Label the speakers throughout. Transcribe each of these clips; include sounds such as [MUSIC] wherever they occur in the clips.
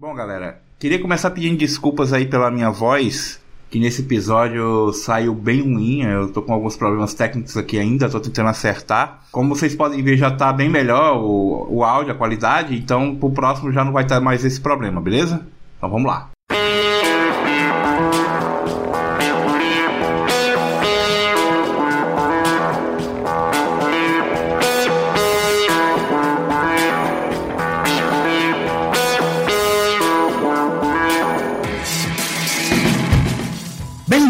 Speaker 1: Bom, galera, queria começar pedindo desculpas aí pela minha voz, que nesse episódio saiu bem ruim. Eu tô com alguns problemas técnicos aqui ainda, tô tentando acertar. Como vocês podem ver, já tá bem melhor o, o áudio, a qualidade, então pro próximo já não vai ter mais esse problema, beleza? Então vamos lá.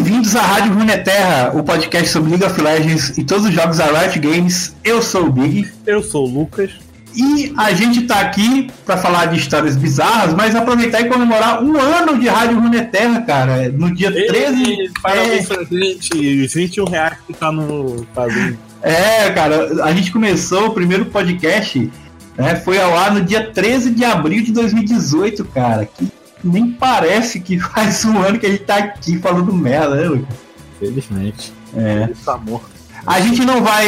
Speaker 1: Bem-vindos à Rádio Runeterra, o podcast sobre League of Legends e todos os jogos da Riot Games. Eu sou o Big.
Speaker 2: Eu sou o Lucas.
Speaker 1: E a gente tá aqui para falar de histórias bizarras, mas aproveitar e comemorar um ano de Rádio Runeterra, cara. No dia Ei, 13.
Speaker 2: Parabéns é... pra gente. 21 reais que tá no.
Speaker 1: É, cara, a gente começou o primeiro podcast, né, foi ao ar no dia 13 de abril de 2018, cara. Que nem parece que [LAUGHS] faz um ano que a gente tá aqui falando merda, né, Lucas?
Speaker 2: Felizmente.
Speaker 1: É. Amor. A gente não vai.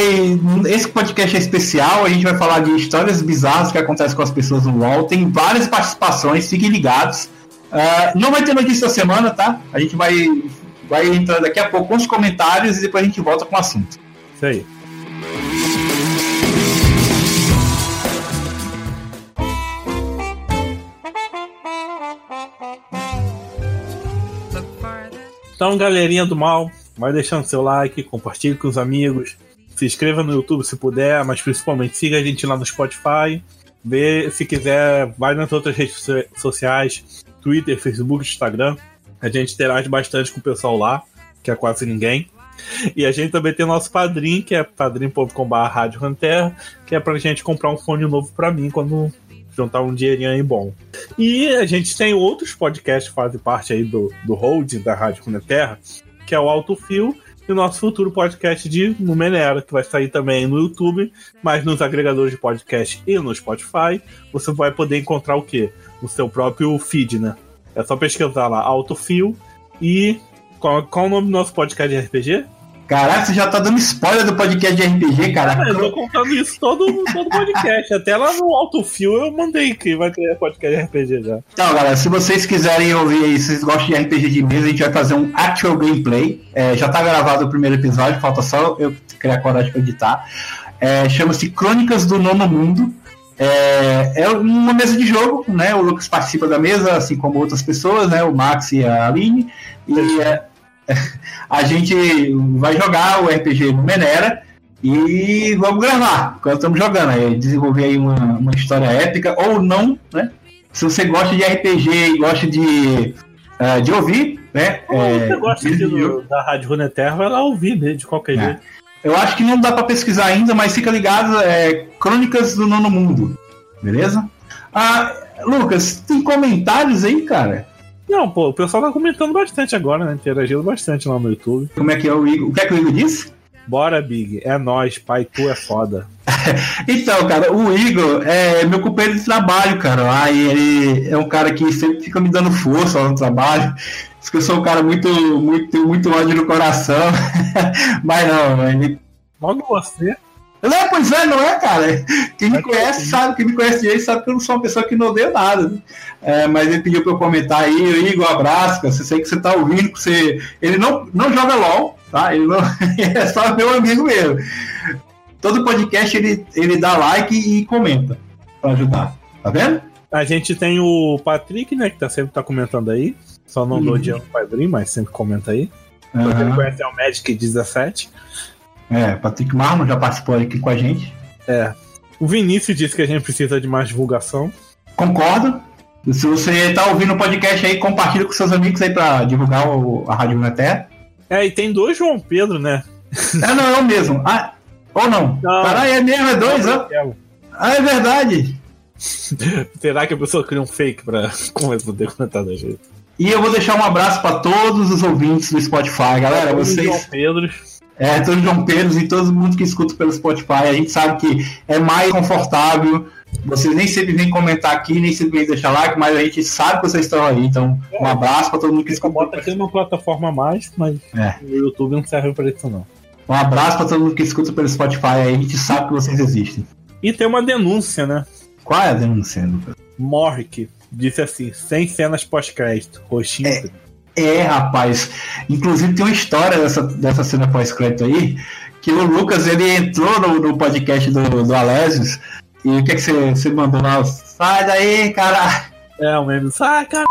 Speaker 1: Esse podcast é especial, a gente vai falar de histórias bizarras que acontecem com as pessoas no LoL. Tem várias participações, fiquem ligados. Uh, não vai ter notícia da semana, tá? A gente vai, vai entrar daqui a pouco com os comentários e depois a gente volta com o assunto.
Speaker 2: Isso aí. Então, galerinha do mal, vai deixando seu like, compartilhe com os amigos, se inscreva no YouTube se puder, mas principalmente siga a gente lá no Spotify. Vê, se quiser, vai nas outras redes sociais, Twitter, Facebook, Instagram. A gente interage bastante com o pessoal lá, que é quase ninguém. E a gente também tem nosso padrinho, que é padrim.com.br que é pra gente comprar um fone novo pra mim quando juntar um dinheirinho aí bom. E a gente tem outros podcasts que fazem parte aí do, do holding da Rádio Terra, que é o Alto Fio e o nosso futuro podcast de Numenera, que vai sair também no YouTube, mas nos agregadores de podcast e no Spotify, você vai poder encontrar o quê? No seu próprio feed, né? É só pesquisar lá, Alto Fio e qual, qual o nome do nosso podcast de RPG?
Speaker 1: Caraca, você já tá dando spoiler do podcast de RPG, cara.
Speaker 2: É, eu tô contando isso todo, todo podcast. Até lá no Alto Fio eu mandei que vai ter podcast de RPG já.
Speaker 1: Então, galera, se vocês quiserem ouvir aí, se vocês gostam de RPG de mesa, a gente vai fazer um actual gameplay. É, já tá gravado o primeiro episódio, falta só eu criar coragem pra editar. É, Chama-se Crônicas do Nono Mundo. É, é, uma mesa de jogo, né? O Lucas participa da mesa, assim como outras pessoas, né? O Max e a Aline. E é, [LAUGHS] a gente vai jogar o RPG no Menera e vamos gravar quando estamos jogando. Aí desenvolver aí uma, uma história épica ou não, né? Se você gosta de RPG e gosta de, uh, de ouvir, né?
Speaker 2: Ou é, você gosta de, do, da Rádio Runeterra, vai lá ouvir né, de qualquer é. jeito.
Speaker 1: Eu acho que não dá para pesquisar ainda, mas fica ligado, é Crônicas do Nono Mundo, beleza? Ah, Lucas, tem comentários aí, cara?
Speaker 2: Não, pô, o pessoal tá comentando bastante agora, né? Interagindo bastante lá no YouTube.
Speaker 1: Como é que é o Igor? O que é que o Igor disse?
Speaker 2: Bora, Big. É nós, pai, tu é foda. [LAUGHS]
Speaker 1: então, cara, o Igor é meu companheiro de trabalho, cara. Aí ele é um cara que sempre fica me dando força lá no trabalho. Diz que eu sou um cara muito, muito, muito ódio no coração. [LAUGHS] Mas não, ele.
Speaker 2: Logo você.
Speaker 1: Não, pois é, não é, cara. Quem me conhece sabe, quem me conhece direito sabe que eu não sou uma pessoa que não odeia nada. Né? É, mas ele pediu para eu comentar aí, Igor, abraço, cara. Você sei que você tá ouvindo, que você. Ele não, não joga LOL, tá? Ele, não... [LAUGHS] é só meu amigo mesmo. Todo podcast ele, ele dá like e comenta para ajudar. Tá vendo?
Speaker 2: A gente tem o Patrick, né, que tá sempre tá comentando aí. Só não uhum. do Odiando Padrim, mas sempre comenta aí. Uhum. Quem conhece é o Magic 17.
Speaker 1: É, Patrick Marlon já participou aqui com a gente.
Speaker 2: É. O Vinícius disse que a gente precisa de mais divulgação.
Speaker 1: Concordo. Se você tá ouvindo o podcast aí, compartilha com seus amigos aí pra divulgar o, a Rádio Terra.
Speaker 2: É, e tem dois João Pedro, né?
Speaker 1: É, não, é o mesmo. Ah, ou não? não Caralho, é mesmo, é dois, ó. Ah, é verdade. [LAUGHS]
Speaker 2: Será que a pessoa cria um fake pra [LAUGHS] poder comentar da gente?
Speaker 1: E eu vou deixar um abraço para todos os ouvintes do Spotify, galera. Vocês. João
Speaker 2: Pedro.
Speaker 1: É, todos João Pedro e todo mundo que escuta pelo Spotify. A gente sabe que é mais confortável. Vocês nem sempre vêm comentar aqui, nem sempre vêm deixar like, mas a gente sabe que vocês estão aí. Então, um é. abraço para todo mundo que escuta.
Speaker 2: Bota aqui uma plataforma mais, mas é. o YouTube não serve para isso, não.
Speaker 1: Um abraço para todo mundo que escuta pelo Spotify aí. A gente sabe que vocês existem.
Speaker 2: E tem uma denúncia, né?
Speaker 1: Qual é a denúncia, Lucas?
Speaker 2: Morrick. disse assim: sem cenas pós-crédito. Roxinho.
Speaker 1: É. É, rapaz. Inclusive tem uma história dessa, dessa cena pós-crédito aí, que o Lucas ele entrou no, no podcast do, do Alésios e o que, é que você, você mandou lá? Sai daí, cara!
Speaker 2: É, o meme, sai, cara!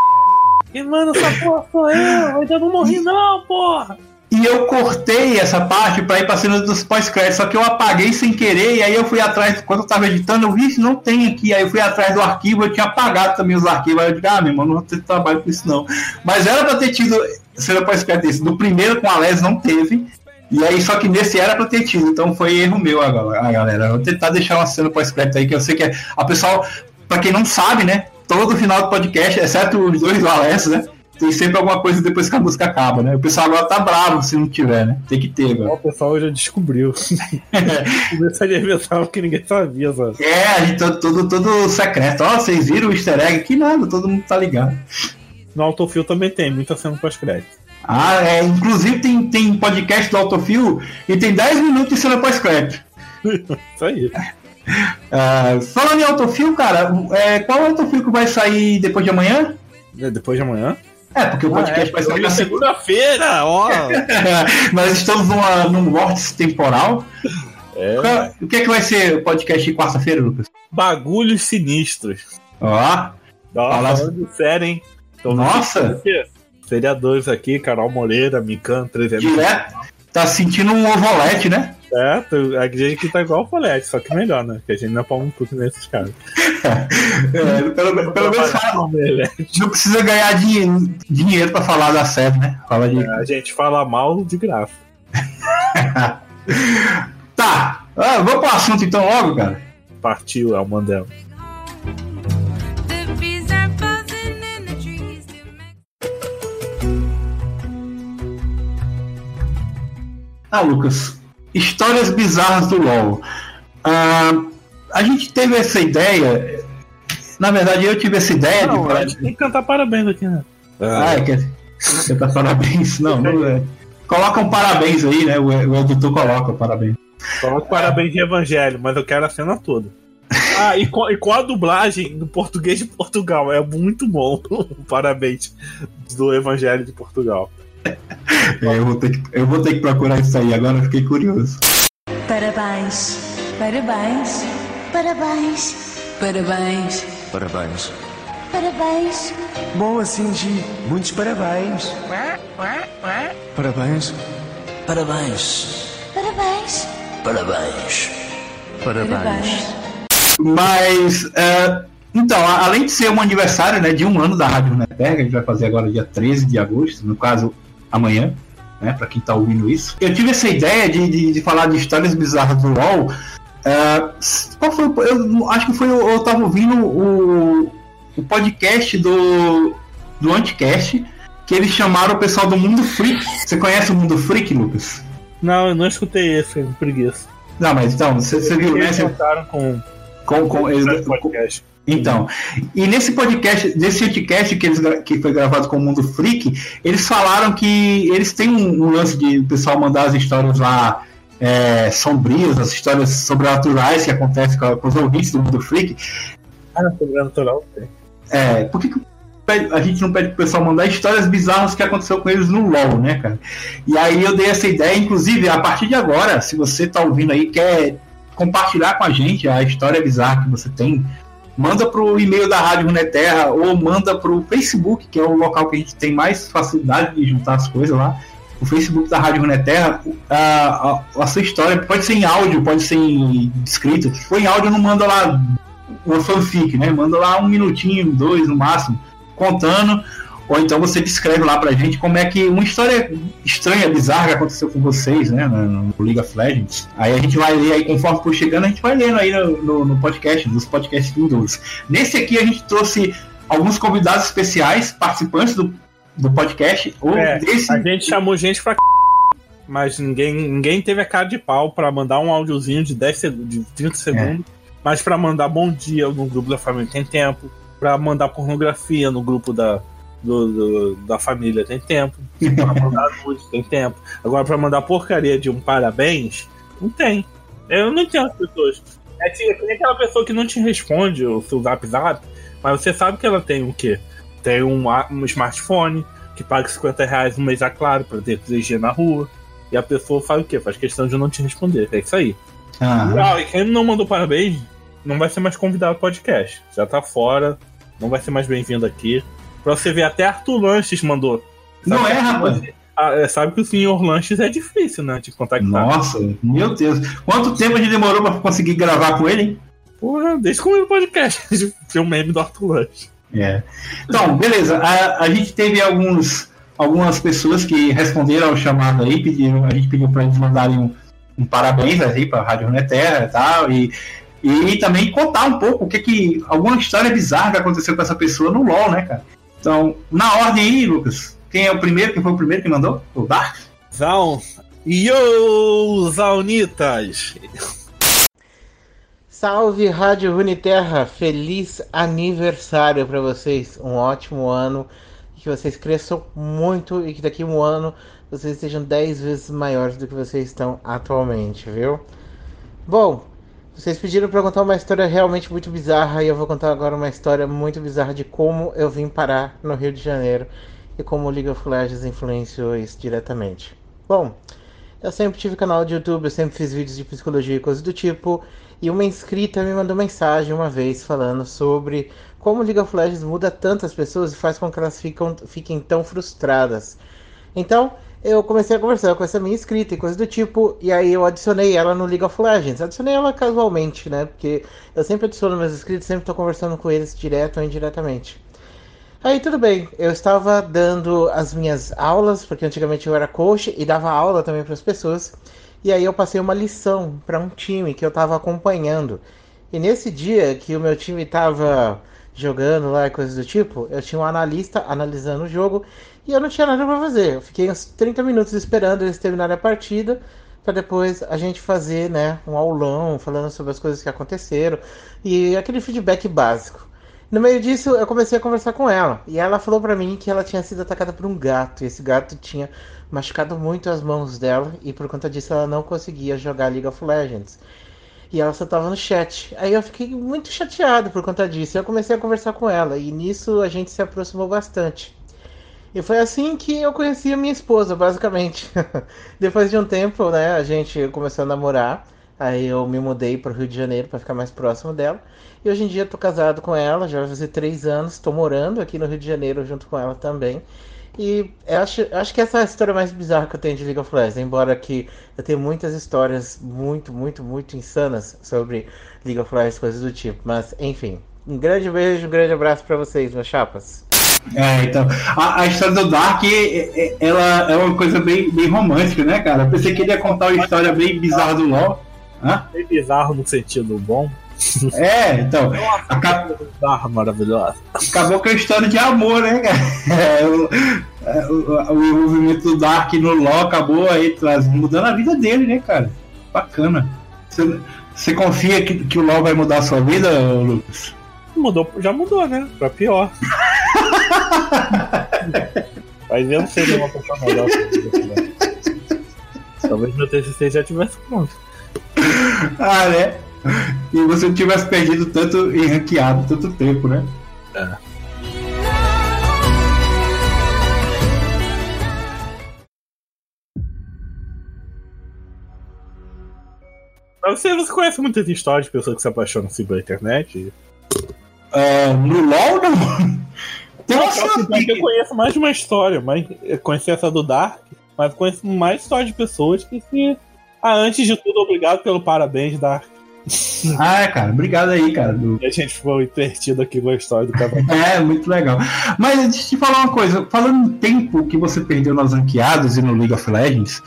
Speaker 2: Quem manda essa porra sou eu, eu ainda não morri não, porra!
Speaker 1: E eu cortei essa parte para ir pra cena dos pós-créditos, só que eu apaguei sem querer, e aí eu fui atrás, quando eu tava editando, eu vi isso não tem aqui, aí eu fui atrás do arquivo, eu tinha apagado também os arquivos, aí eu digo, ah, meu irmão, não vou ter trabalho com isso não. Mas era pra ter tido cena pós-crédito desse, do primeiro com a Les não teve, e aí só que nesse era pra ter tido, então foi erro meu, a galera. Eu vou tentar deixar uma cena pós-crédito aí, que eu sei que é, a pessoal, pra quem não sabe, né, todo final do podcast, exceto os dois do Alessio, né, tem sempre alguma coisa depois que a música acaba, né? O pessoal agora tá bravo se não tiver, né? Tem que ter agora.
Speaker 2: O pessoal já descobriu. [LAUGHS] Começou a inventar que ninguém sabia, sabe?
Speaker 1: É, a gente todo, todo, todo secreto. Ó, vocês viram o easter egg? Que nada, todo mundo tá ligado.
Speaker 2: No Autofil também tem, muita cena pós-crédito.
Speaker 1: Ah, é. Inclusive tem, tem podcast do Autofil e tem 10 minutos de cena pós-crédito. [LAUGHS]
Speaker 2: Isso aí.
Speaker 1: Uh, falando em Autofil, cara, é, qual autofil que vai sair depois de amanhã?
Speaker 2: É, depois de amanhã?
Speaker 1: É, porque o podcast ah, é, vai sair na
Speaker 2: segunda-feira, ó. [LAUGHS]
Speaker 1: Nós estamos numa, num vórtice temporal. É. O que é que vai ser o podcast de quarta-feira, Lucas?
Speaker 2: Bagulhos sinistros.
Speaker 1: Ó.
Speaker 2: De série, hein?
Speaker 1: Então, Nossa!
Speaker 2: Seriadores aqui, Carol Moreira, Mikan, 300.
Speaker 1: Direto. Tá sentindo um ovolete, né?
Speaker 2: É, a gente tá igual o Folete, só que melhor, né? Que a gente não é pau um puto nesses caras. [LAUGHS]
Speaker 1: é, pelo, pelo menos fala, não precisa ganhar dinheiro, dinheiro pra falar da série, né? Fala de...
Speaker 2: É, a gente fala mal de graça. [LAUGHS]
Speaker 1: tá, ah, vamos pro assunto então logo, cara.
Speaker 2: Partiu, é o Mandela.
Speaker 1: Ah, Lucas, histórias bizarras do LoL. Ah, a gente teve essa ideia. Na verdade, eu tive essa ideia
Speaker 2: não,
Speaker 1: de.
Speaker 2: A gente tem que cantar parabéns aqui, né?
Speaker 1: Ah, é, quer cantar parabéns? Não, não é. Coloca um parabéns aí, né? O, o editor coloca parabéns.
Speaker 2: Coloca parabéns de evangelho, mas eu quero a cena toda. [LAUGHS] Ah, e com, e com a dublagem do português de Portugal. É muito bom. [LAUGHS] Parabéns do Evangelho de Portugal.
Speaker 1: É, eu, vou ter que, eu vou ter que procurar isso aí, agora fiquei curioso.
Speaker 3: Parabéns, parabéns, parabéns, parabéns,
Speaker 4: parabéns.
Speaker 3: Parabéns.
Speaker 4: Bom assim, Gi. Muitos parabéns. Parabéns.
Speaker 3: Parabéns. Parabéns.
Speaker 4: Parabéns. Parabéns.
Speaker 1: Mas, uh, então, além de ser um aniversário né, de um ano da Rádio Runeterra, a gente vai fazer agora dia 13 de agosto, no caso, amanhã, né, para quem está ouvindo isso. Eu tive essa ideia de, de, de, falar de histórias bizarras do LoL. Uh, qual foi? Eu acho que foi. Eu estava ouvindo o, o podcast do, do Anticast, que eles chamaram o pessoal do Mundo Freak. Você conhece o Mundo Freak, Lucas?
Speaker 2: Não, eu não escutei esse, preguiça.
Speaker 1: Não, mas então, você, você viu, né?
Speaker 2: Eles com,
Speaker 1: com, com, eles,
Speaker 2: podcast.
Speaker 1: Então, e nesse podcast, nesse podcast que, eles, que foi gravado com o Mundo Freak, eles falaram que eles têm um, um lance de o pessoal mandar as histórias lá é, sombrias, as histórias sobrenaturais que acontecem com, com, os ouvintes do Mundo Freak.
Speaker 2: Ah, sobrenatural.
Speaker 1: É, por que, que a gente não pede pro pessoal mandar histórias bizarras que aconteceu com eles no LoL, né, cara? E aí eu dei essa ideia, inclusive, a partir de agora, se você tá ouvindo aí, quer compartilhar com a gente a história bizarra que você tem manda para o e-mail da Rádio Runeterra ou manda para o Facebook, que é o local que a gente tem mais facilidade de juntar as coisas lá. O Facebook da Rádio Runeterra, a, a, a sua história pode ser em áudio, pode ser em escrito. Se for em áudio, não manda lá uma fanfic, né? Manda lá um minutinho, dois no máximo, contando ou então você descreve lá pra gente como é que uma história estranha, bizarra que aconteceu com vocês, né, no, League of Legends. Aí a gente vai ler aí, conforme for chegando, a gente vai lendo aí no, no, no podcast, nos podcasts Windows. Nesse aqui a gente trouxe alguns convidados especiais, participantes do, do podcast. Ou
Speaker 2: é,
Speaker 1: desse...
Speaker 2: A gente chamou gente pra mas ninguém, ninguém teve a cara de pau para mandar um áudiozinho de 10 de 30 segundos. É. Mas para mandar bom dia no grupo da família tem tempo. para mandar pornografia no grupo da, do, do, da família tem tempo. [LAUGHS] Pra mandar nude tem tempo. Agora, pra mandar porcaria de um parabéns, não tem. Eu não entendo as pessoas. É, tipo, é que nem aquela pessoa que não te responde o seu zap zap, Mas você sabe que ela tem o quê? Tem um, um smartphone que paga 50 reais no mês, a claro, pra ter 3G na rua. E a pessoa faz o quê? Faz questão de não te responder. É isso aí.
Speaker 1: Ah,
Speaker 2: Ah, e quem não mandou parabéns não vai ser mais convidado ao podcast. Já tá fora, não vai ser mais bem-vindo aqui. Pra você ver, até Arthur Lanches mandou.
Speaker 1: Não
Speaker 2: Sabe
Speaker 1: é,
Speaker 2: que-
Speaker 1: rapaz?
Speaker 2: Ah, é, sabe que o senhor Lanches é difícil, né? De contactar.
Speaker 1: Nossa, meu Deus. Quanto tempo a gente demorou pra conseguir gravar com ele, hein?
Speaker 2: Porra, desde como o podcast. Tem um meme do Arthur Lanches.
Speaker 1: É. Então, beleza. A, a gente teve alguns, algumas pessoas que responderam ao chamado aí, pediram, a gente pediu para eles mandarem um, um parabéns aí para a Rádio Runeterra e tal, e, e também contar um pouco o que que. alguma história bizarra que aconteceu com essa pessoa no LOL, né, cara? Então, na ordem aí, Lucas, quem é o primeiro? Quem foi o primeiro que mandou? O Dark?
Speaker 2: Zaun. Yo, Zaunitas!
Speaker 5: Salve Rádio Runeterra, feliz aniversário para vocês, um ótimo ano, que vocês cresçam muito e que daqui a um ano vocês sejam 10 vezes maiores do que vocês estão atualmente, viu? Bom, vocês pediram para contar uma história realmente muito bizarra e eu vou contar agora uma história muito bizarra de como eu vim parar no Rio de Janeiro e como o League of Legends influenciou isso diretamente. Bom, eu sempre tive canal de YouTube, eu sempre fiz vídeos de psicologia e coisas do tipo. E uma inscrita me mandou mensagem uma vez falando sobre como League of Legends muda tantas pessoas e faz com que elas fiquem tão frustradas. Então, eu comecei a conversar com essa minha inscrita e coisas do tipo, e aí eu adicionei ela no League of Legends. Adicionei ela casualmente, né? Porque eu sempre adiciono meus inscritos, sempre estou conversando com eles direto ou indiretamente. Aí tudo bem, eu estava dando as minhas aulas, porque antigamente eu era coach e dava aula também para as pessoas. E aí eu passei uma lição para um time que eu estava acompanhando. E nesse dia que o meu time estava jogando lá e coisas do tipo, eu tinha um analista analisando o jogo e eu não tinha nada para fazer. Eu fiquei uns 30 minutos esperando eles terminarem a partida para depois a gente fazer, né, um aulão falando sobre as coisas que aconteceram e aquele feedback básico. No meio disso, eu comecei a conversar com ela. E ela falou pra mim que ela tinha sido atacada por um gato. E esse gato tinha machucado muito as mãos dela. E por conta disso, ela não conseguia jogar League of Legends. E ela só tava no chat. Aí eu fiquei muito chateado por conta disso. Eu comecei a conversar com ela. E nisso a gente se aproximou bastante. E foi assim que eu conheci a minha esposa, basicamente. [LAUGHS] Depois de um tempo, né, a gente começou a namorar. Aí eu me mudei para o Rio de Janeiro para ficar mais próximo dela. E hoje em dia tô casado com ela, já vai fazer três anos. Estou morando aqui no Rio de Janeiro junto com ela também. E eu acho, acho que essa é a história mais bizarra que eu tenho de League of Legends. Embora que eu tenho muitas histórias muito, muito, muito insanas sobre League of Legends, coisas do tipo. Mas, enfim. Um grande beijo, um grande abraço para vocês, meus chapas.
Speaker 1: É, então, a, a história do Dark, é- é- ela é uma coisa bem, bem romântica, né, cara? Eu pensei que ele ia contar uma história bem bizarra do LoL. Hã?
Speaker 2: É bizarro no sentido bom.
Speaker 1: É, então, aca-
Speaker 2: Bizarro, maravilhoso.
Speaker 1: acabou com a história de amor, né, cara? [LAUGHS] É, o, é, o- o envolvimento do Dark no LoL acabou aí traz- mudando a vida dele, né, cara? Bacana. Você, você confia que, que o LoL vai mudar a sua vida, Lucas?
Speaker 2: Mudou, já mudou, né? Pra pior. Mas eu não seria uma pessoa melhor. Talvez meu TCC já tivesse pronto.
Speaker 1: Ah, né? E você tivesse perdido tanto em ranqueado, tanto tempo, né?
Speaker 2: Mas você, você conhece muitas histórias de pessoas que se apaixonam pela internet?
Speaker 1: Ah, no LoL, não. Tem uma
Speaker 2: Eu, eu conheço mais de uma história, mas eu conheci essa do Dark, mas conheço mais histórias de pessoas que se. Ah, antes de tudo, obrigado pelo parabéns, Dark. [LAUGHS]
Speaker 1: Ah, cara, obrigado aí, cara. do-
Speaker 2: a gente ficou entretido aqui com a história do casal. [LAUGHS]
Speaker 1: É, muito legal. Mas deixa eu te falar uma coisa. Falando no tempo que você perdeu nas ranqueadas e no League of Legends,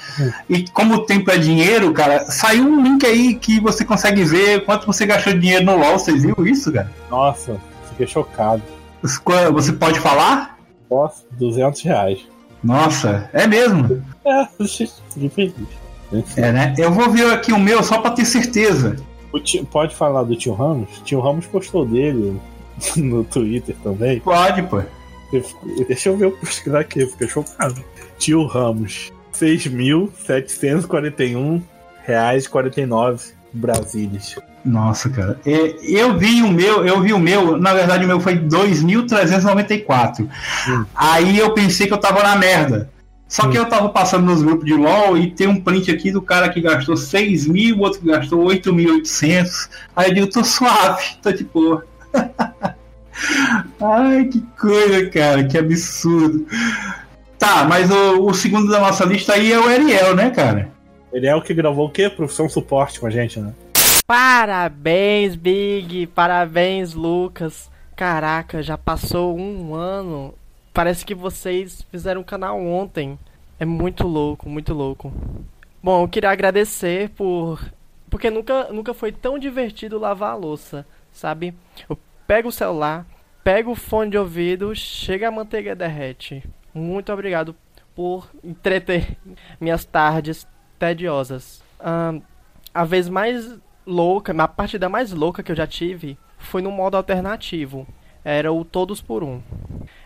Speaker 1: e como o tempo é dinheiro, cara, saiu um link aí que você consegue ver quanto você gastou de dinheiro no LoL. Você viu isso, cara?
Speaker 2: Nossa, fiquei chocado.
Speaker 1: Você pode falar?
Speaker 2: Posso? 200 reais.
Speaker 1: Nossa, é mesmo?
Speaker 2: É, [LAUGHS] fiquei feliz.
Speaker 1: É, né? Eu vou ver aqui o meu só pra ter certeza.
Speaker 2: O tio- pode falar do tio Ramos? Tio Ramos postou dele [LAUGHS] no Twitter também.
Speaker 1: Pode, pô.
Speaker 2: Eu Deixa eu ver o pesquisar aqui, fiquei chocado. Tio Ramos, 6.741 reais e 49 Brasilis.
Speaker 1: Nossa, cara. Eu vi o meu, eu vi o meu, na verdade o meu foi 2.394.
Speaker 2: Hum.
Speaker 1: Aí eu pensei que eu tava na merda. Só que eu tava passando nos grupos de LOL e tem um print aqui do cara que gastou 6 mil, outro que gastou 8.800. Aí eu digo, tô suave, tô de boa. [LAUGHS] Ai, que coisa, cara, que absurdo. Tá, mas o, o segundo da nossa lista aí é o Ariel, né, cara?
Speaker 2: Ele é o que gravou o quê? Profissão suporte com a gente, né?
Speaker 6: Parabéns, Big! Parabéns, Lucas! Caraca, já passou um ano. Parece que vocês fizeram um canal ontem. É muito louco, muito louco. Bom, eu queria agradecer por. Porque nunca, nunca foi tão divertido lavar a louça, sabe? Eu pego o celular, pego o fone de ouvido, chega a manteiga derrete. Muito obrigado por entreter minhas tardes tediosas. Ahn, a vez mais louca, a partida mais louca que eu já tive foi no modo alternativo. Era o todos por um.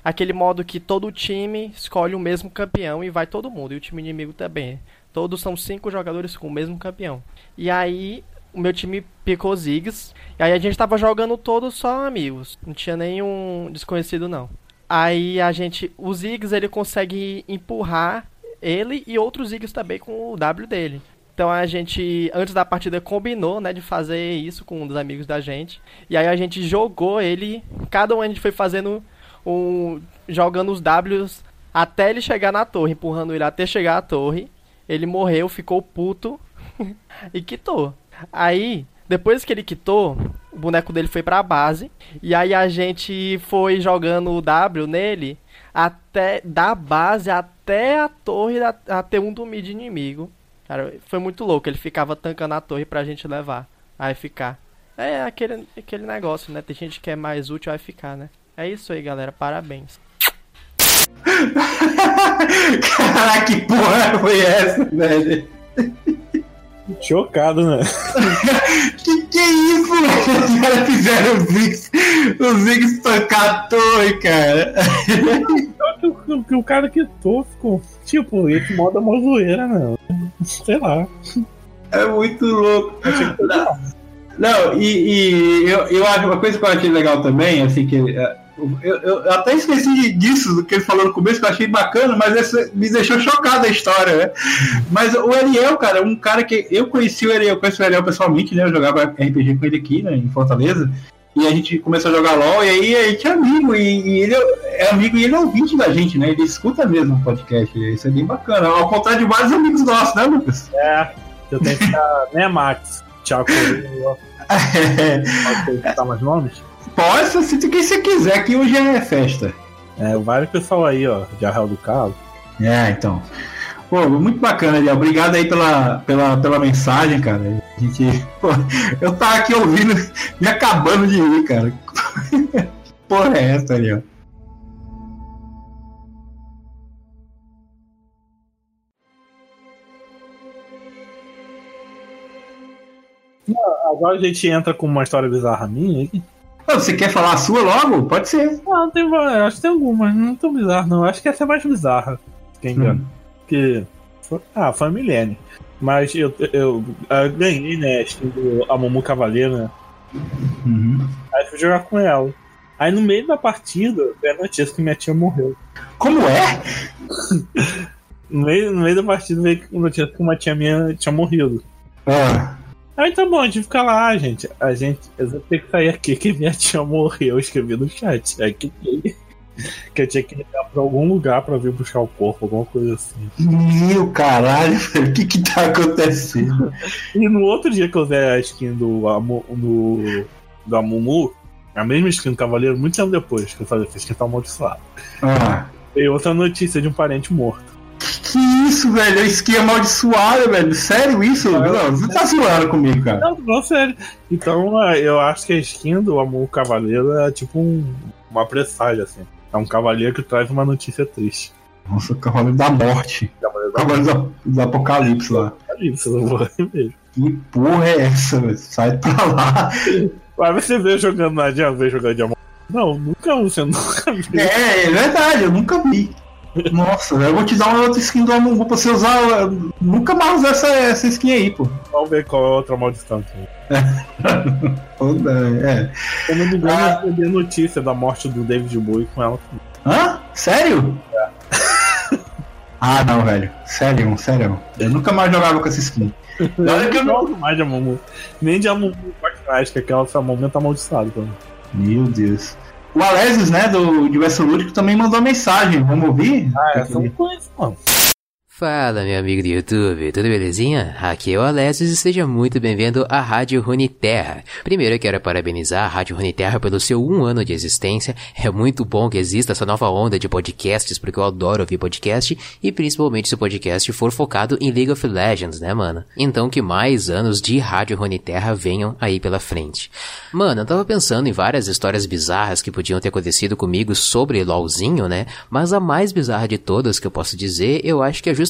Speaker 6: Aquele modo que todo time escolhe o mesmo campeão e vai todo mundo, e o time inimigo também. Todos são cinco jogadores com o mesmo campeão. E aí, o meu time picou Ziggs. E aí a gente tava jogando todos só amigos. Não tinha nenhum desconhecido, não. Aí a gente. O Ziggs ele consegue empurrar ele e outros Ziggs também com o W dele. Então a gente, antes da partida, combinou, né, de fazer isso com um dos amigos da gente. E aí a gente jogou ele, cada um a gente foi fazendo um. jogando os Ws até ele chegar na torre, empurrando ele até chegar à torre. Ele morreu, ficou puto [LAUGHS] e quitou. Aí, depois que ele quitou, o boneco dele foi pra base. E aí a gente foi jogando o W nele até da base até a torre até um do mid inimigo. Cara, foi muito louco. Ele ficava tancando a torre pra gente levar. Aí ficar. É aquele, aquele negócio, né? Tem gente que é mais útil, vai ficar, né? É isso aí, galera. Parabéns. [LAUGHS]
Speaker 1: Caraca, que porra foi essa, velho?
Speaker 2: Chocado, né? [LAUGHS]
Speaker 1: Que que é isso, velho? Os caras fizeram o Ziggs, o Ziggs a torre, cara.
Speaker 2: Que o, que o cara quitou ficou. Tipo, esse modo é uma zoeira, né? Sei lá.
Speaker 1: É muito louco.
Speaker 2: Que legal.
Speaker 1: Não, e, e eu, eu acho uma coisa que eu achei legal também, assim, que é, eu, eu até esqueci disso, do que ele falou no começo, que eu achei bacana, mas me deixou chocado a história, né? Mas o Ariel, cara, um cara que eu conheci o Ariel, eu conheci o Ariel pessoalmente, né? Eu jogava RPG com ele aqui, né, em Fortaleza. E a gente começou a jogar LOL, e aí a gente é amigo, e, e ele é amigo e ele é ouvinte da gente, né? Ele escuta mesmo o podcast, isso é bem bacana. Ao contrário de vários amigos nossos, né, Lucas?
Speaker 2: É, eu tenho que ficar, né, Max? Tchau, Coelho. [LAUGHS] Pode citar mais nomes?
Speaker 1: Pode, se que você quiser, que hoje é festa.
Speaker 2: É, vários pessoal aí, ó, de Arreal do Cabo.
Speaker 1: É, então. Pô, muito bacana, Eliel. Obrigado aí pela, pela, pela mensagem, cara. A gente. Pô, eu tava aqui ouvindo, [LAUGHS] me acabando de rir, cara. [LAUGHS] Porra, é essa, Eliel?
Speaker 2: Agora a gente entra com uma história bizarra minha aqui.
Speaker 1: Você quer falar a sua logo? Pode ser.
Speaker 2: Não, tem, va- acho que tem algumas, não tão bizarra, não. Acho que essa é mais bizarra. Quem engano. Porque. foi- Ah, foi a Milene. Mas eu, eu, eu ganhei, né? Do Amumu Cavaleiro, né?
Speaker 1: Uhum.
Speaker 2: Aí fui jogar com ela. Aí no meio da partida, veio a notícia que minha tia morreu.
Speaker 1: Como é? [LAUGHS]
Speaker 2: No meio, no meio da partida veio a notícia que uma tia minha tinha morrido.
Speaker 1: Ah,
Speaker 2: Aí tá bom, a gente fica lá, gente. A gente. Eu vou ter que sair aqui que minha tia morreu. Eu escrevi no chat. Aí que, que eu tinha que ligar pra algum lugar pra vir buscar o corpo, alguma coisa assim.
Speaker 1: meu caralho. [LAUGHS] O que que tá acontecendo?
Speaker 2: E no outro dia que eu usei a skin do, do, do Amumu, a mesma skin do Cavaleiro, muito tempo depois que eu falei, essa skin tá amaldiçoada.
Speaker 1: Ah.
Speaker 2: Veio outra notícia de um parente morto.
Speaker 1: Que isso, velho? A skin amaldiçoada, velho. Sério isso? Não, você tá zoando comigo, cara.
Speaker 2: Não, não, sério. Então ah, eu acho que a skin do Amumu Cavaleiro é tipo um, uma presságio, assim. É um cavaleiro que traz uma notícia triste.
Speaker 1: Nossa, o cavaleiro da morte.
Speaker 2: Cavaleiro
Speaker 1: O cavaleiro do, do apocalipse lá.
Speaker 2: da eu não vou mesmo.
Speaker 1: Que porra é essa, velho? Sai pra lá.
Speaker 2: Mas você vê jogando na vê jogando de amor. Não, nunca você nunca viu.
Speaker 1: É, é verdade, eu nunca vi. Nossa, eu vou te dar uma outra skin do Among pra você usar. eu Nunca mais usar essa, essa skin aí, pô.
Speaker 2: Vamos ver qual é a outra maldição. [LAUGHS]
Speaker 1: É.
Speaker 2: Se eu não me engano,
Speaker 1: Ah.
Speaker 2: eu a notícia da morte do David Bowie com ela.
Speaker 1: Hã? Sério? [LAUGHS] ah, não, velho. Sério, sério. Eu nunca mais jogava com essa skin. Olha que eu não.
Speaker 2: jogo mais de Amumu. Nem de Amumu Fortnite, que aquela esse momento amaldiçoado. Pô.
Speaker 1: Meu Deus. O Alesis, né, do Universo Lúdico, também mandou mensagem. Vamos ouvir?
Speaker 2: Ah, eu não conheço, mano.
Speaker 7: Fala, meu amigo do YouTube, tudo belezinha? Aqui é o Alessio e seja muito bem-vindo à Rádio Runeterra. Primeiro eu quero parabenizar a Rádio Runeterra pelo seu um ano de existência. É muito bom que exista essa nova onda de podcasts, porque eu adoro ouvir podcast, e principalmente se o podcast for focado em League of Legends, né, mano? Então que mais anos de Rádio Runeterra venham aí pela frente. Mano, eu tava pensando em várias histórias bizarras que podiam ter acontecido comigo sobre LOLzinho, né? Mas a mais bizarra de todas que eu posso dizer, eu acho que é justamente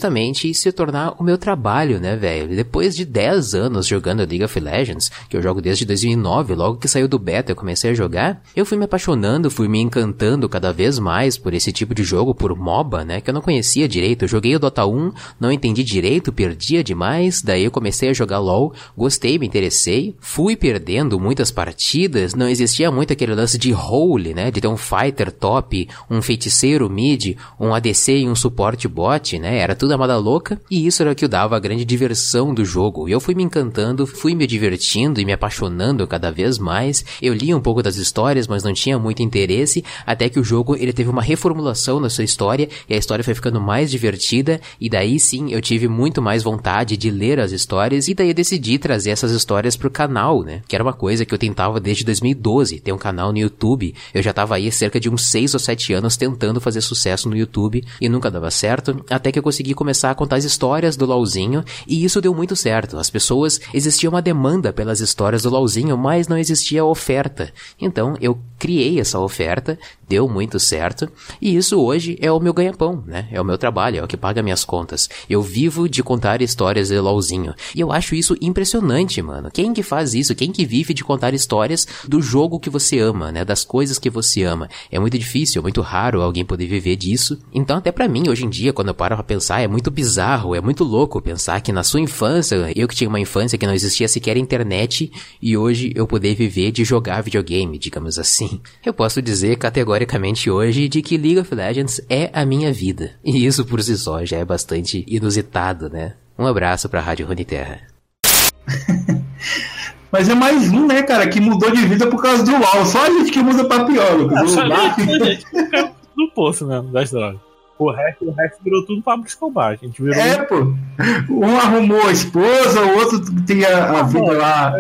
Speaker 7: se tornar o meu trabalho, né, velho? Depois de 10 anos jogando League of Legends, que eu jogo desde 2009, logo que saiu do beta eu comecei a jogar, eu fui me apaixonando, fui me encantando cada vez mais por esse tipo de jogo, por MOBA, né, que eu não conhecia direito. Eu joguei o Dota 1, não entendi direito, perdia demais, daí eu comecei a jogar LoL, gostei, me interessei, fui perdendo muitas partidas, não existia muito aquele lance de role, né, de ter um fighter top, um feiticeiro mid, um ADC e um suporte bot, né, era tudo amada louca, e isso era o que dava a grande diversão do jogo. E eu fui me encantando, fui me divertindo e me apaixonando cada vez mais. Eu li um pouco das histórias, mas não tinha muito interesse, até que o jogo ele teve uma reformulação na sua história e a história foi ficando mais divertida, e daí sim eu tive muito mais vontade de ler as histórias e daí eu decidi trazer essas histórias pro canal, né? Que era uma coisa que eu tentava desde 2012, ter um canal no YouTube. Eu já tava aí cerca de uns 6 ou 7 anos tentando fazer sucesso no YouTube e nunca dava certo, até que eu consegui começar a contar as histórias do LoLzinho e isso deu muito certo. As pessoas, existia uma demanda pelas histórias do LoLzinho, mas não existia oferta. Então eu criei essa oferta, deu muito certo e isso hoje é o meu ganha-pão, né? É o meu trabalho, é o que paga minhas contas. Eu vivo de contar histórias de LoLzinho e eu acho isso impressionante, mano. Quem que faz isso? Quem que vive de contar histórias do jogo que você ama, né? Das coisas que você ama. É muito difícil, é muito raro alguém poder viver disso. Então até pra mim, hoje em dia, quando eu paro pra pensar, é muito bizarro, é muito louco pensar que na sua infância, eu que tinha uma infância que não existia sequer internet, e hoje eu poder viver de jogar videogame, digamos assim. Eu posso dizer categoricamente hoje de que League of Legends é a minha vida. E isso por si só já é bastante inusitado, né? Um abraço pra Rádio Runeterra. [LAUGHS]
Speaker 1: Mas é mais um, né, cara, que mudou de vida por causa do LOL. Só a gente que muda pra pior, Lucas. O
Speaker 2: só a gente, fica [LAUGHS] no poço, né? Das drogas. O resto, o resto virou tudo Pablo Escobar. A gente virou.
Speaker 1: É, pô. Um arrumou a esposa, o outro tem a, a vida lá.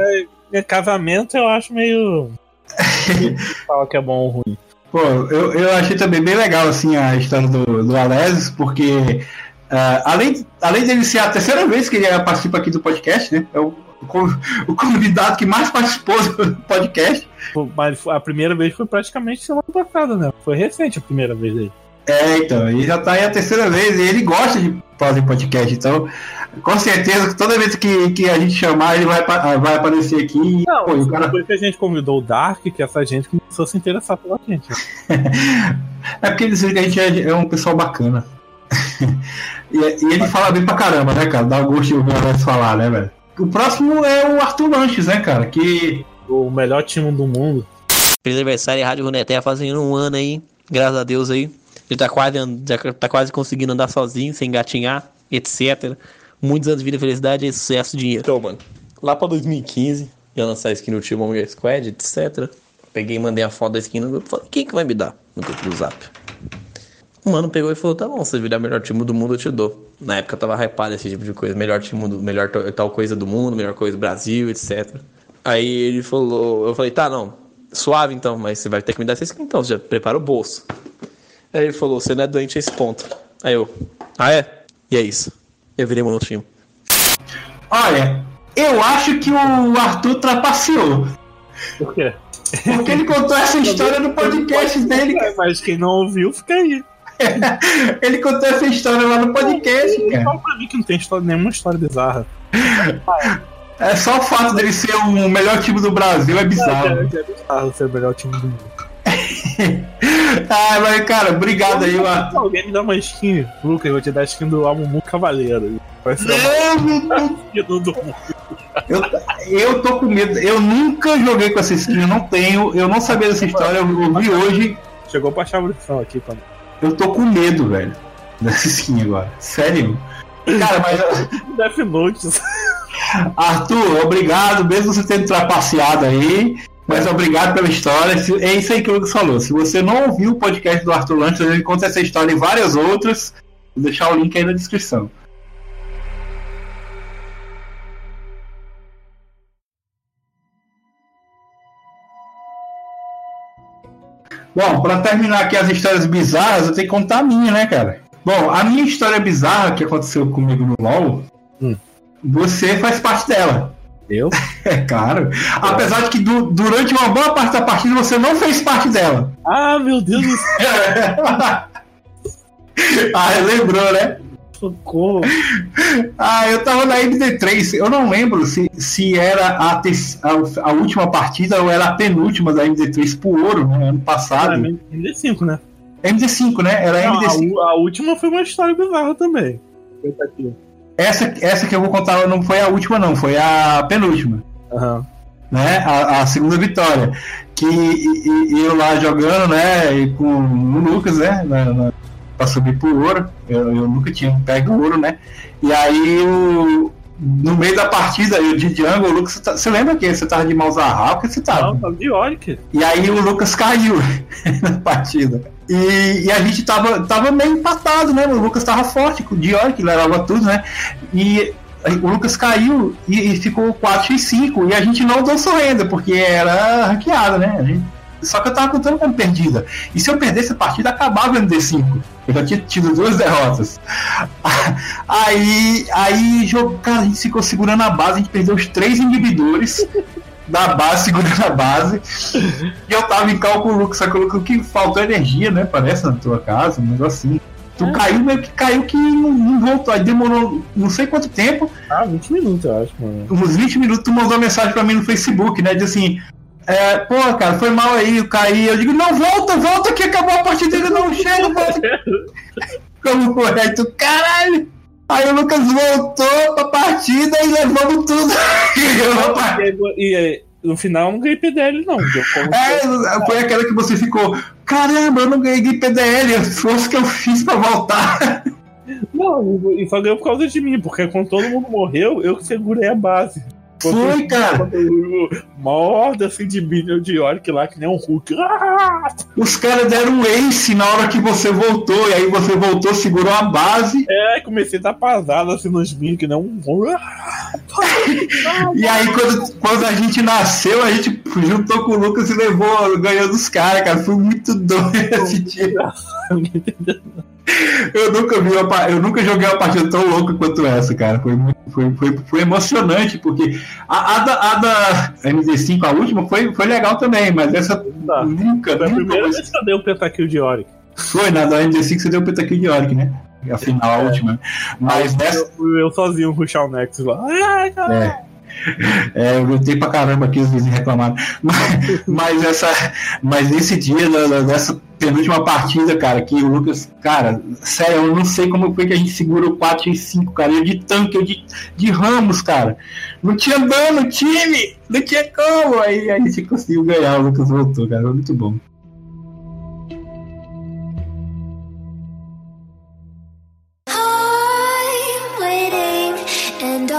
Speaker 2: É, casamento eu acho meio. [LAUGHS] Fala que é bom ou ruim.
Speaker 1: Pô, eu, eu achei também bem legal, assim, a história do, do Alesis, porque ah, além, além dele ser a terceira vez que ele participa aqui do podcast, né? É o, o o convidado que mais participou do podcast.
Speaker 2: Mas a primeira vez foi praticamente semana passada, né? Foi recente a primeira vez dele.
Speaker 1: É, então, ele já tá aí a terceira vez e ele gosta de fazer podcast, então com certeza que toda vez que, que a gente chamar, ele vai, vai aparecer aqui e,
Speaker 2: Não,
Speaker 1: pô, o cara.
Speaker 2: depois que a gente convidou o Dark, que essa gente começou a se interessar pela gente. [LAUGHS]
Speaker 1: É porque eles que a gente é, é um pessoal bacana. [LAUGHS] e, e ele fala bem pra caramba, né, cara? Dá gosto de ouvir o falar, né, velho? O próximo é o Arthur Lanches, né, cara? Que.
Speaker 2: O melhor time do mundo.
Speaker 8: Feliz aniversário, Rádio Runeterra fazendo um ano aí, graças a Deus aí. Ele tá quase, tá quase conseguindo andar sozinho, sem gatinhar, etc. Muitos anos de vida, felicidade e sucesso, dinheiro. Então, mano, lá pra 2015, ia lançar a skin no Team Monger Squad, etc. Peguei e mandei a foto da skin no grupo. Falei, quem que vai me dar? No grupo do Zap. O mano pegou e falou, tá bom, se virar melhor time do mundo, eu te dou. Na época eu tava hypado esse tipo de coisa. Melhor time do melhor tal coisa do mundo, melhor coisa do Brasil, etc. Aí ele falou, eu falei, tá, não, suave então, mas você vai ter que me dar essa skin então, você já prepara o bolso. Aí ele falou, você não é doente a esse ponto. Aí eu, ah é? E é isso. Eu virei meu time.
Speaker 1: Olha, eu acho que o Arthur trapaceou.
Speaker 2: Por quê?
Speaker 1: Porque ele contou essa [LAUGHS] história no podcast dele. cara.
Speaker 2: É, mas quem não ouviu, fica aí. [LAUGHS]
Speaker 1: Ele contou essa história lá no podcast,
Speaker 2: Ele
Speaker 1: cara.
Speaker 2: fala pra mim que não tem história, nenhuma história bizarra.
Speaker 1: É só o fato dele ser o melhor time do Brasil é bizarro.
Speaker 2: É, é bizarro ser o melhor time do mundo. [LAUGHS]
Speaker 1: ah, mas, cara, obrigado aí, mano.
Speaker 2: Alguém me dá uma skin, Lucas, eu vou te dar a skin do Amumu Cavaleiro. Vai ser
Speaker 1: Não, [LAUGHS] do... eu, eu tô com medo. Eu nunca joguei com essa skin, eu não tenho. Eu não sabia dessa história, eu vi hoje.
Speaker 2: Chegou pra achar a aqui, quando.
Speaker 1: Eu tô com medo, velho. Dessa skin agora. Sério. Cara, mas. [LAUGHS]
Speaker 2: Death Note.
Speaker 1: Arthur, obrigado, mesmo você tendo trapaceado aí. Mas obrigado pela história. É isso aí que o Lucas falou. Se você não ouviu o podcast do Arthur Lanches, ele conta essa história e várias outras. Vou deixar o link aí na descrição. Bom, para terminar aqui as histórias bizarras, eu tenho que contar a minha, né, cara? Bom, a minha história bizarra que aconteceu comigo no LoL, hum. você faz parte dela.
Speaker 2: Eu? [LAUGHS]
Speaker 1: É claro. Apesar de que du durante uma boa parte da partida você não fez parte dela.
Speaker 2: Ah, meu Deus do céu. [LAUGHS]
Speaker 1: ah, lembrou, né?
Speaker 2: Socorro.
Speaker 1: Ah, eu tava na MD3. Eu não lembro se, se era a, a, a, última partida ou era a penúltima da MD3 pro ouro, né? Ano passado. Era
Speaker 2: MD5, né?
Speaker 1: MD5, né? Era não, MD5.
Speaker 2: A, a, última foi uma história bizarra também.
Speaker 1: Essa, essa que eu vou contar não foi a última, não. Foi a penúltima.
Speaker 2: Uhum.
Speaker 1: Né? A, a, segunda vitória. Que e, e eu lá jogando, né? E com o Lucas, né? Na, na, pra subir pro ouro. Eu, eu nunca tinha pego ouro, né? E aí o, no meio da partida, eu de Django, o Lucas, você, tá, você lembra que você tava de mouse a que você tava?
Speaker 2: Não, tava de Oric.
Speaker 1: E aí o Lucas caiu [LAUGHS] na partida. E, e, a gente tava, tava meio empatado, né? O Lucas tava forte, o Dior que levava tudo, né? E o Lucas caiu e, e ficou 4 e 5 e a gente não deu sorrenda, porque era hackeada, né? Gente, só que eu tava contando como perdida. E se eu perdesse a partida, acabava no D5. Eu já tinha tido duas derrotas. [LAUGHS] Aí, aí jogo, cara, a gente ficou segurando a base, a gente perdeu os três inibidores [LAUGHS] da base, segurando a base. e eu tava em cálculo, só que que faltou energia, né? Parece na tua casa, um negócio assim. Tu ah. caiu, meio que caiu que não, não, voltou. Aí demorou não sei quanto tempo.
Speaker 2: Ah, 20 minutos, eu acho, mano.
Speaker 1: Uns 20 minutos, tu mandou uma mensagem pra mim no Facebook, né? De assim. É, pô, cara, foi mal aí, eu caí. Eu digo, não, volta, volta que acabou a partida, ele não chega, volta. Como foi? Tu, caralho! Aí o Lucas voltou pra partida e levamos tudo. [LAUGHS]
Speaker 2: e, no final eu não ganhei PDL, não.
Speaker 1: É, foi aquela que você ficou, caramba, eu não ganhei PDL, fosse que eu fiz pra voltar.
Speaker 2: Não, e só ganhou por causa de mim, porque quando todo mundo morreu, eu segurei a base.
Speaker 1: Foi, cara.
Speaker 2: Uma horda assim de minion de Orc lá, que nem um Hulk. Ah!
Speaker 1: Os caras deram um ace na hora que você voltou, e aí você voltou, segurou a base.
Speaker 2: É, comecei a estar pasado assim nos minions, que nem um. [LAUGHS]
Speaker 1: e aí, quando, quando a gente nasceu, a gente juntou com o Lucas e levou, ganhou dos caras, cara. Foi muito doido esse dia. Eu nunca vi uma, eu nunca joguei uma partida tão louca quanto essa, cara. Foi, foi, foi, foi emocionante, porque a, a, da, a da MD5, a última, foi, foi legal também, mas essa tá. nunca.
Speaker 2: Foi a primeira vez que eu dei o um pentakill de Oric.
Speaker 1: Foi, na da MD5 você deu o pentakill de Oric, né? A final, a é. última. Mas
Speaker 2: nessa. Eu, eu sozinho ruxar o Nexus lá. Ai.
Speaker 1: É. É, eu gritei pra caramba aqui, os vizinhos reclamaram. Mas, mas, essa, mas nesse dia, nessa penúltima partida, cara, que o Lucas, cara, sério, eu não sei como foi que a gente segurou 4 e 5, cara. Eu de tanque, eu de, de ramos, cara. Não tinha dano, time! Não tinha como! Aí a gente conseguiu ganhar, o Lucas voltou, cara. Foi muito bom.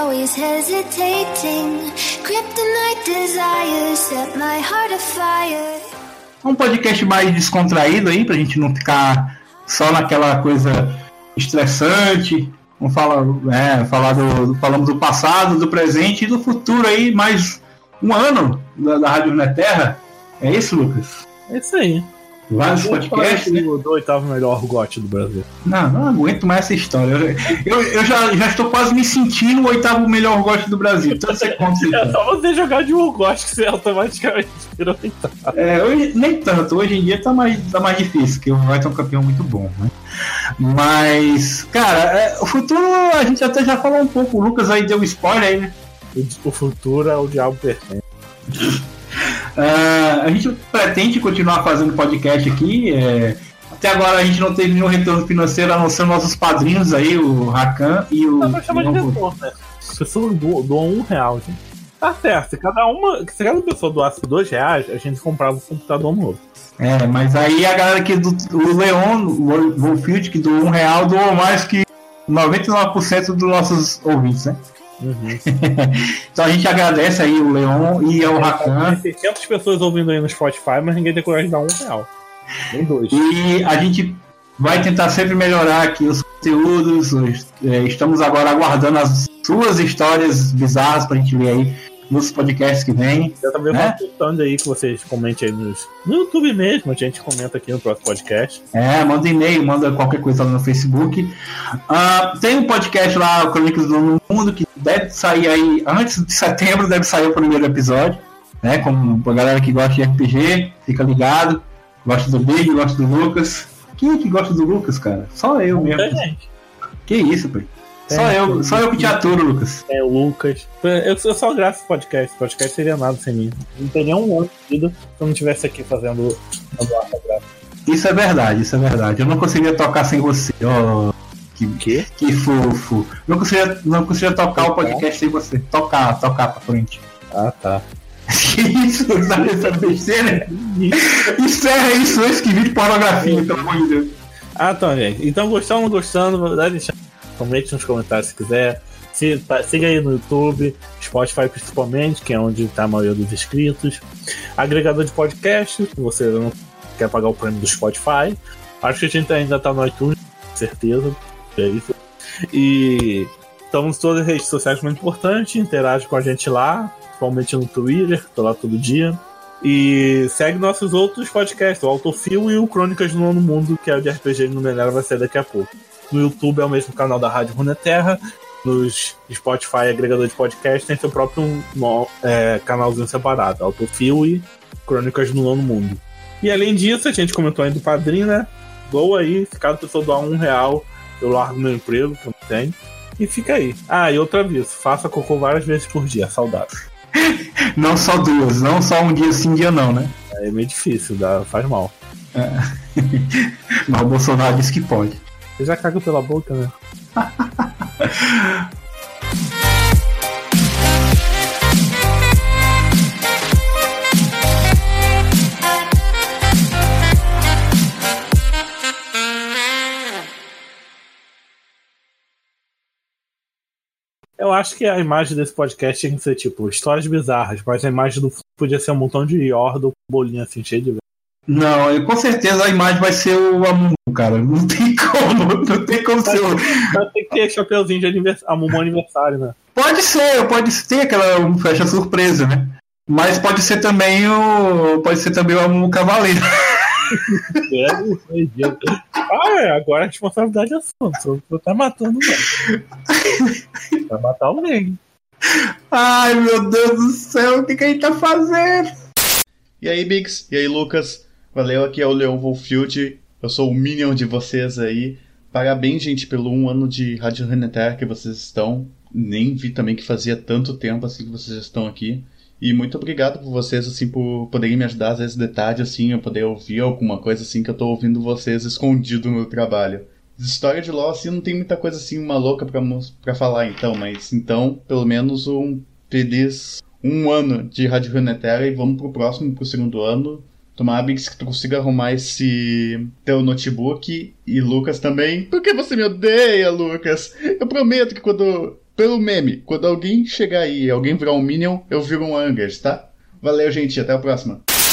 Speaker 1: Always hesitating. Kryptonite desires set my heart afire. Um podcast mais descontraído aí, pra gente não ficar só naquela coisa estressante. Vamos falar, é, falar do, falamos do passado, do presente e do futuro aí, mais um ano da, da Rádio Terra. É isso, Lucas?
Speaker 2: É isso aí.
Speaker 1: Vários podcasts. Né?
Speaker 2: O oitavo melhor GOT do Brasil.
Speaker 1: Não, não aguento mais essa história. Eu, eu já, já estou quase me sentindo o oitavo melhor GOT do Brasil. Então você conta. [LAUGHS]
Speaker 2: É só você jogar de um que você automaticamente virou oitavo.
Speaker 1: É, hoje, nem tanto. Hoje em dia tá mais, tá mais difícil, porque o White é um campeão muito bom, né? Mas, cara, é, o futuro a gente até já falou um pouco. O Lucas aí deu spoiler aí, né?
Speaker 2: O futuro é o diabo perfeito.
Speaker 1: Uh, [LAUGHS] a gente pretende continuar fazendo podcast aqui. É... Até agora a gente não teve nenhum retorno financeiro, a não ser nossos padrinhos aí, o Rakan e o.
Speaker 2: Não, chama de retorno, né? As pessoas doam um real, gente. Tá certo, se cada uma. Se cada pessoa doasse dois reais, a gente comprava um computador novo.
Speaker 1: É, mas aí a galera que do o Leon, o Wolfield, que doou um real, doou mais que 99% dos nossos ouvintes, né? Uhum. [LAUGHS] então a gente agradece aí o Leon e ao Rakan.
Speaker 2: Tem 600 pessoas ouvindo aí no Spotify, mas ninguém tem coragem de dar um real.
Speaker 1: Nem dois. E a gente vai tentar sempre melhorar aqui os conteúdos. É, estamos agora aguardando as suas histórias bizarras pra gente ler aí nos podcasts que vem.
Speaker 2: Eu também né? vou aí que vocês comentem aí nos, no YouTube mesmo, a gente comenta aqui no próximo podcast.
Speaker 1: É, manda e-mail, manda qualquer coisa lá no Facebook. Uh, tem um podcast lá, o Crônicas do Mundo, que deve sair aí, antes de setembro deve sair o primeiro episódio, né? Como a galera que gosta de RPG, fica ligado. Gosta do Big, gosta do Lucas. Quem é que gosta do Lucas, cara? Só eu mesmo. Gente. Que isso, pai. Só é, eu, só eu que te aturo, Lucas.
Speaker 2: É, o Lucas. Eu, eu só graço o podcast. O podcast seria nada sem mim. Não teria um ano de vida se eu não estivesse aqui fazendo
Speaker 1: Isso é verdade, isso é verdade. Eu não conseguiria tocar sem você. Oh, que, que? que fofo. Não conseguiria, não conseguiria tocar o podcast sem você. Tocar, tocar pra frente.
Speaker 2: Ah, tá.
Speaker 1: Que [LAUGHS] isso? Tá pensando besteira? Encerra isso antes que vídeo pornografia, pelo amor de Deus.
Speaker 2: Ah, tá, gente. Então, gostando ou não gostando, dá deixar Comente nos comentários se quiser. Se, siga aí no YouTube, Spotify principalmente, que é onde está a maioria dos inscritos. Agregador de podcast, se você não quer pagar o prêmio do Spotify. Acho que a gente ainda está no iTunes, com certeza. É isso. E estamos todas as redes sociais muito importantes. Interage com a gente lá, principalmente no Twitter, tô lá todo dia. E segue nossos outros podcasts, o Autofil e o Crônicas do Nono Mundo, que é o de RPG no Menera, vai ser daqui a pouco. No YouTube é o mesmo canal da Rádio Runeterra. Nos Spotify, agregador de podcast, tem seu próprio é, canalzinho separado, Autofil e Crônicas do Nono Mundo. E além disso, a gente comentou aí do padrinho, né? Doa aí, se cada pessoa doar um real, eu largo meu emprego, que eu não tenho. E fica aí. Ah, e outra vez, faça cocô várias vezes por dia, saudável. [LAUGHS]
Speaker 1: não só duas, não só um dia sim, dia não, né?
Speaker 2: É meio difícil, dá, faz mal. É. [LAUGHS]
Speaker 1: Mas o Bolsonaro disse que pode.
Speaker 2: Você já caga pela boca, né? Eu acho que a imagem desse podcast tinha que ser tipo histórias bizarras, mas a imagem do podia ser um montão de Yordo, bolinha assim, cheio de
Speaker 1: não, eu, com certeza a imagem vai ser o Amumu, cara. Não tem [LAUGHS] como, não tem como ser o.
Speaker 2: Tem que ter chapeuzinho de aniversário, Amumu aniversário, né?
Speaker 1: Pode ser, pode ter aquela fecha surpresa, né? Mas pode ser também o. Pode ser também o Amumu Cavaleiro. [LAUGHS]
Speaker 2: É, ah, é, agora a responsabilidade é sua. Você tá matando alguém. Vai matar alguém.
Speaker 1: Ai, meu Deus do céu, o que, que a gente tá fazendo?
Speaker 9: E aí, Biggs? E aí, Lucas? Valeu, aqui é o Leon Wolfield. Eu sou o Minion de vocês aí. Parabéns, gente, pelo um ano de Rádio Reneter que vocês estão. Nem vi também que fazia tanto tempo assim que vocês estão aqui. E muito obrigado por vocês, assim, por poderem me ajudar, às vezes, de assim, eu poder ouvir alguma coisa, assim, que eu tô ouvindo vocês escondido no trabalho. História de LoL, assim, não tem muita coisa, assim, maluca pra, pra falar, então, mas, então, pelo menos um feliz um ano de Rádio Renetera e vamos pro próximo, pro segundo ano. Tomara, Biggs, que tu consiga arrumar esse teu notebook e Lucas também. Por que você me odeia, Lucas? Eu prometo que quando. Pelo meme, quando alguém chegar aí alguém virar um Minion, eu viro um Angers, tá? Valeu, gente. Até a próxima.